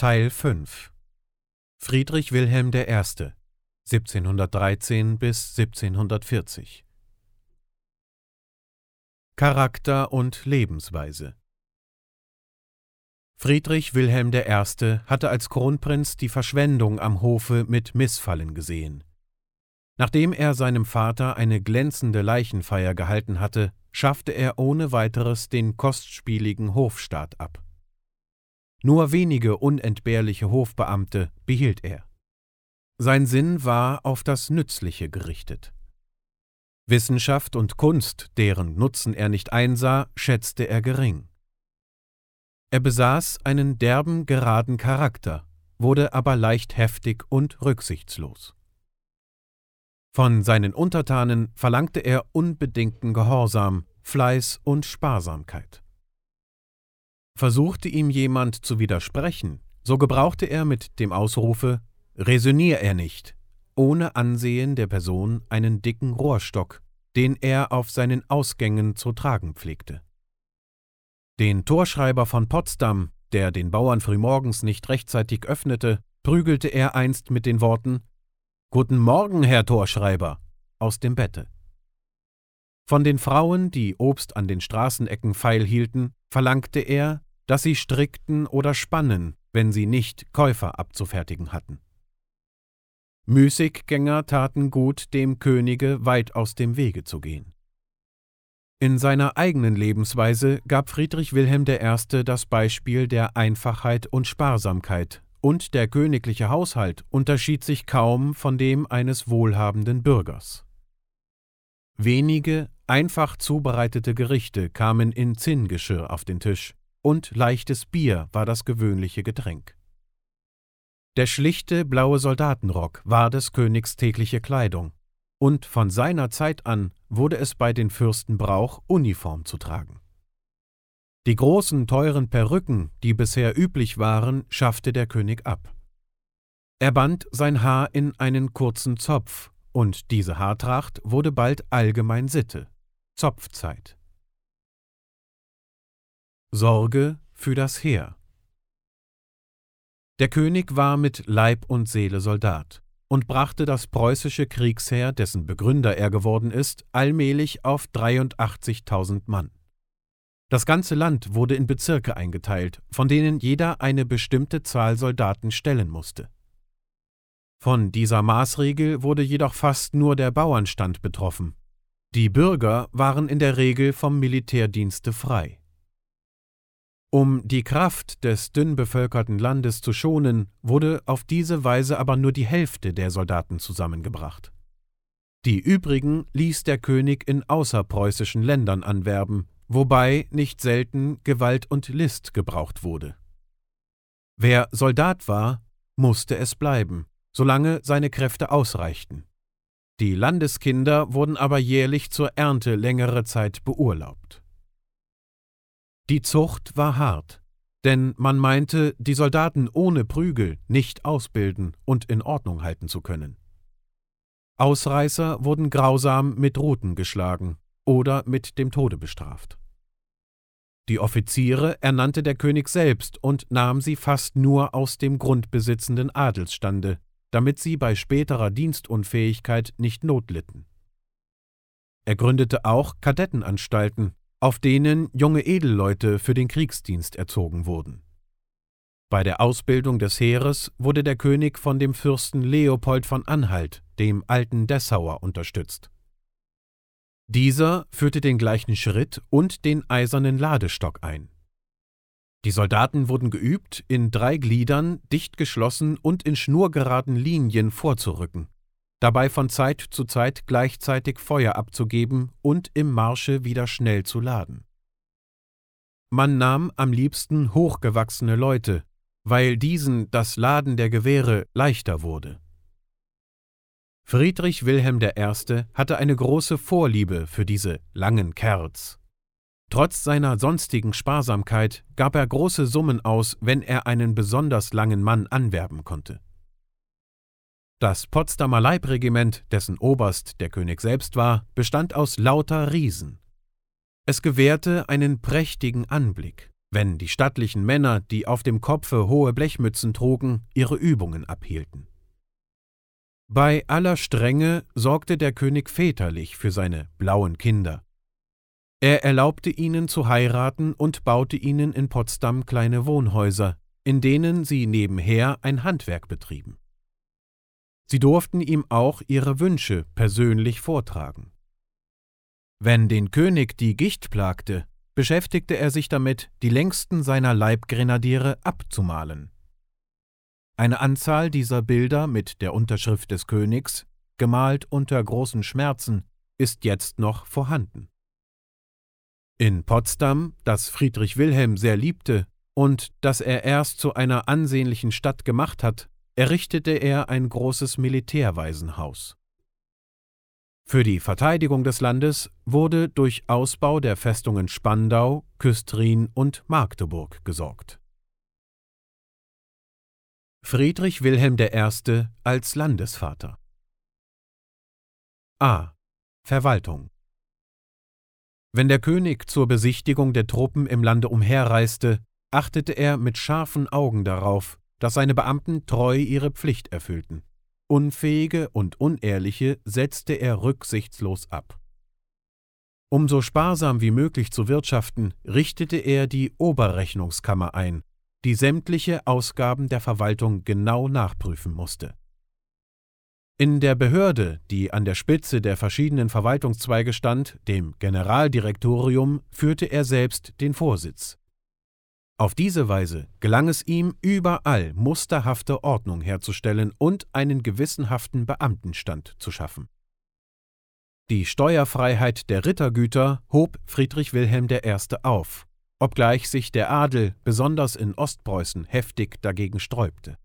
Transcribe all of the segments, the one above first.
Teil 5 Friedrich Wilhelm I. 1713 bis 1740 Charakter und Lebensweise Friedrich Wilhelm I. hatte als Kronprinz die Verschwendung am Hofe mit Missfallen gesehen. Nachdem er seinem Vater eine glänzende Leichenfeier gehalten hatte, schaffte er ohne weiteres den kostspieligen Hofstaat ab. Nur wenige unentbehrliche Hofbeamte behielt er. Sein Sinn war auf das Nützliche gerichtet. Wissenschaft und Kunst, deren Nutzen er nicht einsah, schätzte er gering. Er besaß einen derben, geraden Charakter, wurde aber leicht heftig und rücksichtslos. Von seinen Untertanen verlangte er unbedingten Gehorsam, Fleiß und Sparsamkeit. Versuchte ihm jemand zu widersprechen, so gebrauchte er mit dem Ausrufe Resonier er nicht, ohne Ansehen der Person einen dicken Rohrstock, den er auf seinen Ausgängen zu tragen pflegte. Den Torschreiber von Potsdam, der den Bauern frühmorgens nicht rechtzeitig öffnete, prügelte er einst mit den Worten Guten Morgen, Herr Torschreiber, aus dem Bette. Von den Frauen, die Obst an den Straßenecken feilhielten, verlangte er, dass sie strickten oder spannen, wenn sie nicht Käufer abzufertigen hatten. Müßiggänger taten gut, dem Könige weit aus dem Wege zu gehen. In seiner eigenen Lebensweise gab Friedrich Wilhelm I. das Beispiel der Einfachheit und Sparsamkeit, und der königliche Haushalt unterschied sich kaum von dem eines wohlhabenden Bürgers. Wenige, einfach zubereitete Gerichte kamen in Zinngeschirr auf den Tisch, und leichtes Bier war das gewöhnliche Getränk. Der schlichte blaue Soldatenrock war des Königs tägliche Kleidung, und von seiner Zeit an wurde es bei den Fürsten Brauch, Uniform zu tragen. Die großen, teuren Perücken, die bisher üblich waren, schaffte der König ab. Er band sein Haar in einen kurzen Zopf, und diese Haartracht wurde bald allgemein Sitte, Zopfzeit. Sorge für das Heer. Der König war mit Leib und Seele Soldat und brachte das preußische Kriegsheer, dessen Begründer er geworden ist, allmählich auf 83.000 Mann. Das ganze Land wurde in Bezirke eingeteilt, von denen jeder eine bestimmte Zahl Soldaten stellen musste. Von dieser Maßregel wurde jedoch fast nur der Bauernstand betroffen. Die Bürger waren in der Regel vom Militärdienste frei. Um die Kraft des dünn bevölkerten Landes zu schonen, wurde auf diese Weise aber nur die Hälfte der Soldaten zusammengebracht. Die übrigen ließ der König in außerpreußischen Ländern anwerben, wobei nicht selten Gewalt und List gebraucht wurde. Wer Soldat war, musste es bleiben, solange seine Kräfte ausreichten. Die Landeskinder wurden aber jährlich zur Ernte längere Zeit beurlaubt. Die Zucht war hart, denn man meinte, die Soldaten ohne Prügel nicht ausbilden und in Ordnung halten zu können. Ausreißer wurden grausam mit Ruten geschlagen oder mit dem Tode bestraft. Die Offiziere ernannte der König selbst und nahm sie fast nur aus dem grundbesitzenden Adelsstande, damit sie bei späterer Dienstunfähigkeit nicht notlitten. Er gründete auch Kadettenanstalten, auf denen junge Edelleute für den Kriegsdienst erzogen wurden. Bei der Ausbildung des Heeres wurde der König von dem Fürsten Leopold von Anhalt, dem alten Dessauer, unterstützt. Dieser führte den gleichen Schritt und den eisernen Ladestock ein. Die Soldaten wurden geübt, in drei Gliedern, dicht geschlossen und in schnurgeraden Linien vorzurücken dabei von Zeit zu Zeit gleichzeitig Feuer abzugeben und im Marsche wieder schnell zu laden. Man nahm am liebsten hochgewachsene Leute, weil diesen das Laden der Gewehre leichter wurde. Friedrich Wilhelm I. hatte eine große Vorliebe für diese langen Kerls. Trotz seiner sonstigen Sparsamkeit gab er große Summen aus, wenn er einen besonders langen Mann anwerben konnte. Das Potsdamer Leibregiment, dessen Oberst der König selbst war, bestand aus lauter Riesen. Es gewährte einen prächtigen Anblick. wenn die stattlichen Männer, die auf dem Kopfe hohe Blechmützen trugen, ihre Übungen abhielten. Bei aller Strenge sorgte der König väterlich für seine blauen Kinder. Er erlaubte ihnen zu heiraten und baute ihnen in Potsdam kleine Wohnhäuser, in denen sie nebenher ein Handwerk betrieben. Sie durften ihm auch ihre Wünsche persönlich vortragen. Wenn den König die Gicht plagte, beschäftigte er sich damit, die längsten seiner Leibgrenadiere abzumalen. Eine Anzahl dieser Bilder mit der Unterschrift des Königs, gemalt unter großen Schmerzen, ist jetzt noch vorhanden. In Potsdam, das Friedrich Wilhelm sehr liebte und das er erst zu einer ansehnlichen Stadt gemacht hat, errichtete er ein großes Militärwaisenhaus. Für die Verteidigung des Landes wurde durch Ausbau der Festungen Spandau, Küstrin und Magdeburg gesorgt. Friedrich Wilhelm I. als Landesvater A. Verwaltung Wenn der König zur Besichtigung der Truppen im Lande umherreiste, achtete er mit scharfen Augen darauf, dass seine Beamten treu ihre Pflicht erfüllten. Unfähige und Unehrliche setzte er rücksichtslos ab. Um so sparsam wie möglich zu wirtschaften, richtete er die Oberrechnungskammer ein, die sämtliche Ausgaben der Verwaltung genau nachprüfen musste. In der Behörde, die an der Spitze der verschiedenen Verwaltungszweige stand, dem Generaldirektorium, führte er selbst den Vorsitz. Auf diese Weise gelang es ihm, überall musterhafte Ordnung herzustellen und einen gewissenhaften Beamtenstand zu schaffen. Die Steuerfreiheit der Rittergüter hob Friedrich Wilhelm I. auf, obgleich sich der Adel besonders in Ostpreußen heftig dagegen sträubte.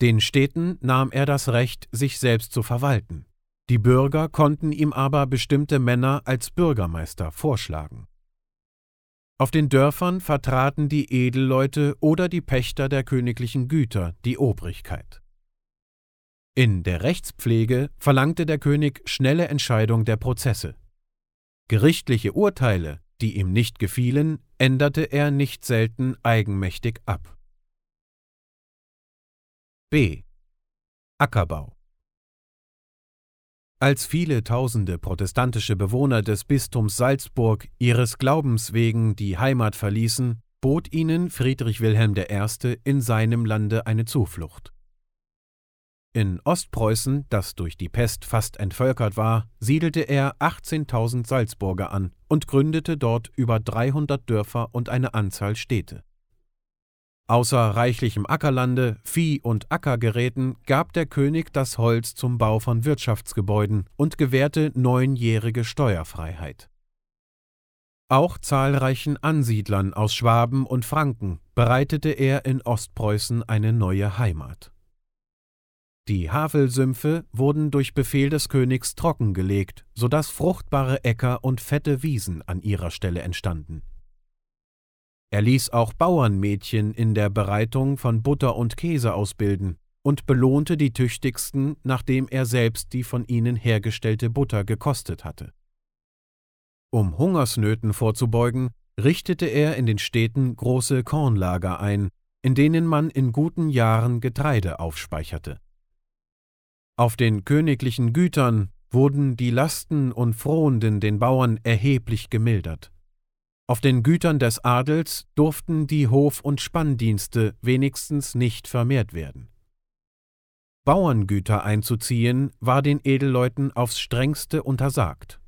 Den Städten nahm er das Recht, sich selbst zu verwalten, die Bürger konnten ihm aber bestimmte Männer als Bürgermeister vorschlagen. Auf den Dörfern vertraten die Edelleute oder die Pächter der königlichen Güter die Obrigkeit. In der Rechtspflege verlangte der König schnelle Entscheidung der Prozesse. Gerichtliche Urteile, die ihm nicht gefielen, änderte er nicht selten eigenmächtig ab. B. Ackerbau als viele tausende protestantische Bewohner des Bistums Salzburg ihres Glaubens wegen die Heimat verließen, bot ihnen Friedrich Wilhelm I. in seinem Lande eine Zuflucht. In Ostpreußen, das durch die Pest fast entvölkert war, siedelte er 18.000 Salzburger an und gründete dort über 300 Dörfer und eine Anzahl Städte. Außer reichlichem Ackerlande, Vieh und Ackergeräten gab der König das Holz zum Bau von Wirtschaftsgebäuden und gewährte neunjährige Steuerfreiheit. Auch zahlreichen Ansiedlern aus Schwaben und Franken bereitete er in Ostpreußen eine neue Heimat. Die Havelsümpfe wurden durch Befehl des Königs trockengelegt, so dass fruchtbare Äcker und fette Wiesen an ihrer Stelle entstanden. Er ließ auch Bauernmädchen in der Bereitung von Butter und Käse ausbilden und belohnte die tüchtigsten, nachdem er selbst die von ihnen hergestellte Butter gekostet hatte. Um Hungersnöten vorzubeugen, richtete er in den Städten große Kornlager ein, in denen man in guten Jahren Getreide aufspeicherte. Auf den königlichen Gütern wurden die Lasten und Frohenden den Bauern erheblich gemildert. Auf den Gütern des Adels durften die Hof- und Spanndienste wenigstens nicht vermehrt werden. Bauerngüter einzuziehen war den Edelleuten aufs strengste untersagt.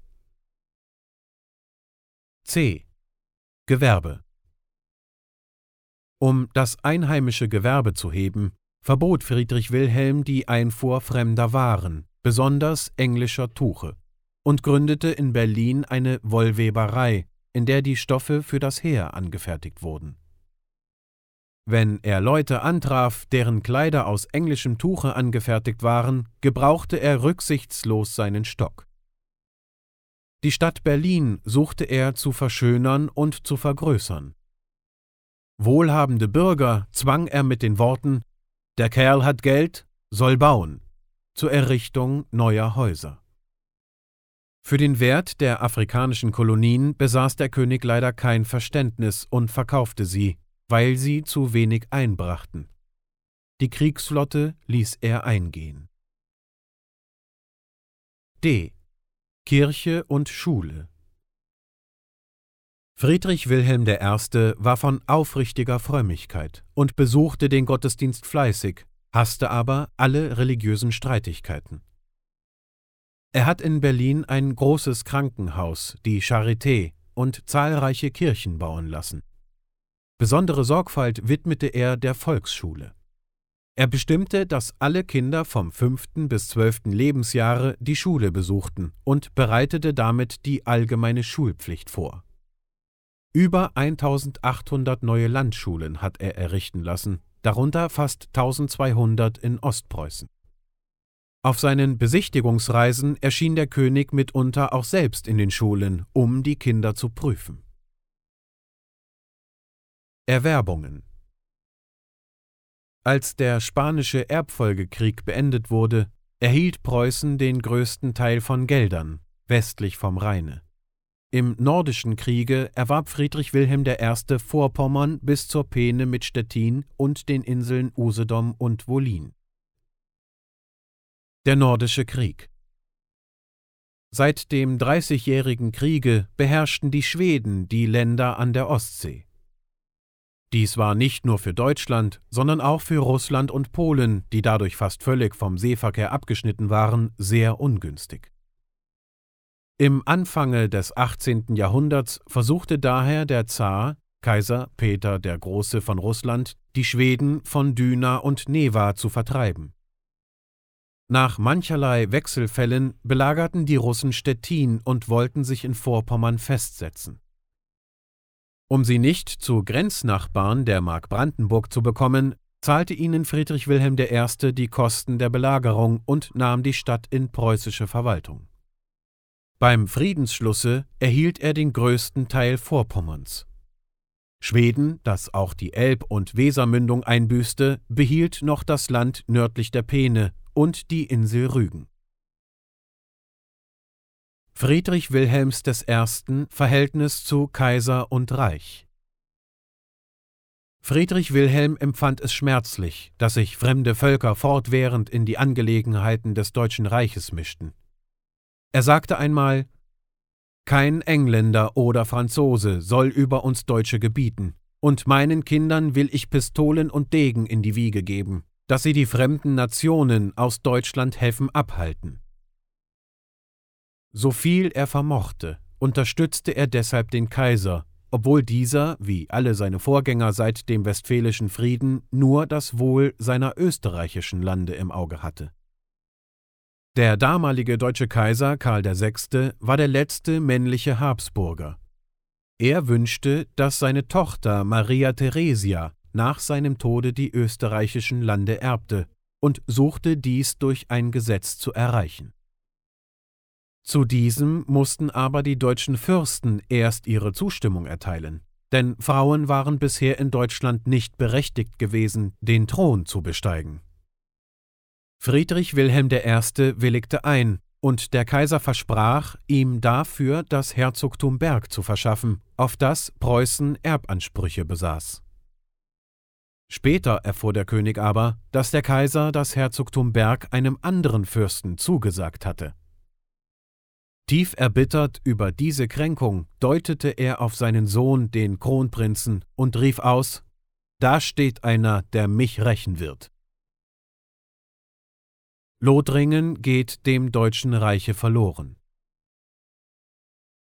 C. Gewerbe Um das einheimische Gewerbe zu heben, verbot Friedrich Wilhelm die Einfuhr fremder Waren, besonders englischer Tuche, und gründete in Berlin eine Wollweberei, in der die Stoffe für das Heer angefertigt wurden. Wenn er Leute antraf, deren Kleider aus englischem Tuche angefertigt waren, gebrauchte er rücksichtslos seinen Stock. Die Stadt Berlin suchte er zu verschönern und zu vergrößern. Wohlhabende Bürger zwang er mit den Worten Der Kerl hat Geld, soll bauen zur Errichtung neuer Häuser. Für den Wert der afrikanischen Kolonien besaß der König leider kein Verständnis und verkaufte sie, weil sie zu wenig einbrachten. Die Kriegsflotte ließ er eingehen. D. Kirche und Schule Friedrich Wilhelm I. war von aufrichtiger Frömmigkeit und besuchte den Gottesdienst fleißig, hasste aber alle religiösen Streitigkeiten. Er hat in Berlin ein großes Krankenhaus, die Charité, und zahlreiche Kirchen bauen lassen. Besondere Sorgfalt widmete er der Volksschule. Er bestimmte, dass alle Kinder vom fünften bis zwölften Lebensjahre die Schule besuchten und bereitete damit die allgemeine Schulpflicht vor. Über 1800 neue Landschulen hat er errichten lassen, darunter fast 1200 in Ostpreußen. Auf seinen Besichtigungsreisen erschien der König mitunter auch selbst in den Schulen, um die Kinder zu prüfen. Erwerbungen Als der spanische Erbfolgekrieg beendet wurde, erhielt Preußen den größten Teil von Geldern, westlich vom Rheine. Im Nordischen Kriege erwarb Friedrich Wilhelm I. Vorpommern bis zur Peene mit Stettin und den Inseln Usedom und Wolin. Der Nordische Krieg Seit dem Dreißigjährigen Kriege beherrschten die Schweden die Länder an der Ostsee. Dies war nicht nur für Deutschland, sondern auch für Russland und Polen, die dadurch fast völlig vom Seeverkehr abgeschnitten waren, sehr ungünstig. Im Anfange des 18. Jahrhunderts versuchte daher der Zar, Kaiser Peter der Große von Russland, die Schweden von Düna und Neva zu vertreiben. Nach mancherlei Wechselfällen belagerten die Russen Stettin und wollten sich in Vorpommern festsetzen. Um sie nicht zu Grenznachbarn der Mark Brandenburg zu bekommen, zahlte ihnen Friedrich Wilhelm I. die Kosten der Belagerung und nahm die Stadt in preußische Verwaltung. Beim Friedensschlusse erhielt er den größten Teil Vorpommerns. Schweden, das auch die Elb- und Wesermündung einbüßte, behielt noch das Land nördlich der Peene und die Insel Rügen. Friedrich Wilhelms I. Verhältnis zu Kaiser und Reich Friedrich Wilhelm empfand es schmerzlich, dass sich fremde Völker fortwährend in die Angelegenheiten des Deutschen Reiches mischten. Er sagte einmal Kein Engländer oder Franzose soll über uns Deutsche gebieten, und meinen Kindern will ich Pistolen und Degen in die Wiege geben, dass sie die fremden Nationen aus Deutschland helfen abhalten. So viel er vermochte, unterstützte er deshalb den Kaiser, obwohl dieser, wie alle seine Vorgänger seit dem Westfälischen Frieden, nur das Wohl seiner österreichischen Lande im Auge hatte. Der damalige deutsche Kaiser Karl VI. war der letzte männliche Habsburger. Er wünschte, dass seine Tochter Maria Theresia nach seinem Tode die österreichischen Lande erbte und suchte dies durch ein Gesetz zu erreichen. Zu diesem mussten aber die deutschen Fürsten erst ihre Zustimmung erteilen, denn Frauen waren bisher in Deutschland nicht berechtigt gewesen, den Thron zu besteigen. Friedrich Wilhelm I. willigte ein, und der Kaiser versprach, ihm dafür das Herzogtum Berg zu verschaffen, auf das Preußen Erbansprüche besaß. Später erfuhr der König aber, dass der Kaiser das Herzogtum Berg einem anderen Fürsten zugesagt hatte. Tief erbittert über diese Kränkung deutete er auf seinen Sohn, den Kronprinzen, und rief aus Da steht einer, der mich rächen wird. Lothringen geht dem Deutschen Reiche verloren.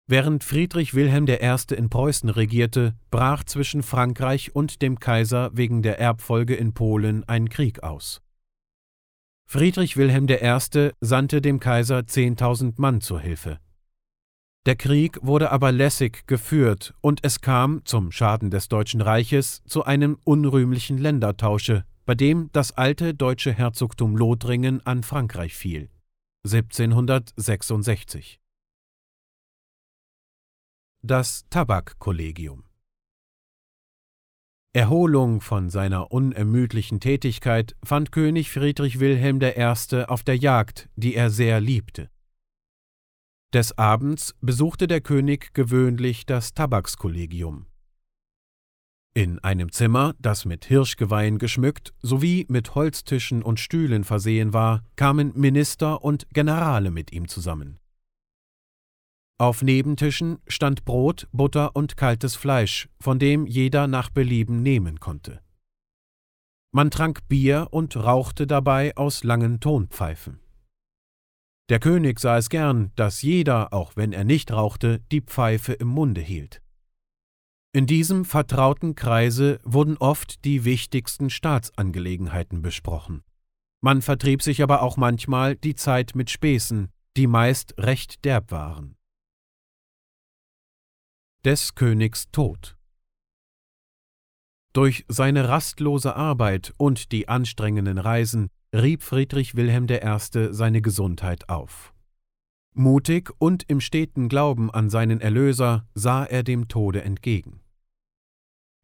Während Friedrich Wilhelm I. in Preußen regierte, brach zwischen Frankreich und dem Kaiser wegen der Erbfolge in Polen ein Krieg aus. Friedrich Wilhelm I. sandte dem Kaiser 10.000 Mann zur Hilfe. Der Krieg wurde aber lässig geführt und es kam, zum Schaden des Deutschen Reiches, zu einem unrühmlichen Ländertausche bei dem das alte deutsche Herzogtum Lothringen an Frankreich fiel. 1766. Das Tabakkollegium Erholung von seiner unermüdlichen Tätigkeit fand König Friedrich Wilhelm I. auf der Jagd, die er sehr liebte. Des Abends besuchte der König gewöhnlich das Tabakskollegium. In einem Zimmer, das mit Hirschgeweihen geschmückt sowie mit Holztischen und Stühlen versehen war, kamen Minister und Generale mit ihm zusammen. Auf Nebentischen stand Brot, Butter und kaltes Fleisch, von dem jeder nach Belieben nehmen konnte. Man trank Bier und rauchte dabei aus langen Tonpfeifen. Der König sah es gern, dass jeder, auch wenn er nicht rauchte, die Pfeife im Munde hielt. In diesem vertrauten Kreise wurden oft die wichtigsten Staatsangelegenheiten besprochen. Man vertrieb sich aber auch manchmal die Zeit mit Späßen, die meist recht derb waren. Des Königs Tod Durch seine rastlose Arbeit und die anstrengenden Reisen rieb Friedrich Wilhelm I. seine Gesundheit auf. Mutig und im steten Glauben an seinen Erlöser sah er dem Tode entgegen.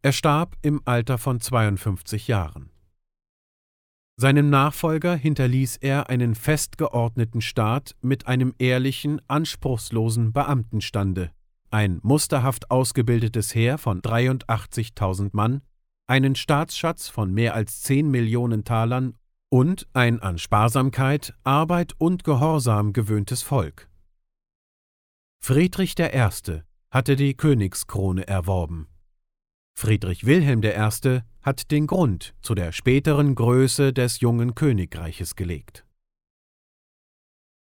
Er starb im Alter von 52 Jahren. Seinem Nachfolger hinterließ er einen festgeordneten Staat mit einem ehrlichen, anspruchslosen Beamtenstande, ein musterhaft ausgebildetes Heer von 83.000 Mann, einen Staatsschatz von mehr als 10 Millionen Talern und ein an Sparsamkeit, Arbeit und Gehorsam gewöhntes Volk. Friedrich I. hatte die Königskrone erworben. Friedrich Wilhelm I. hat den Grund zu der späteren Größe des jungen Königreiches gelegt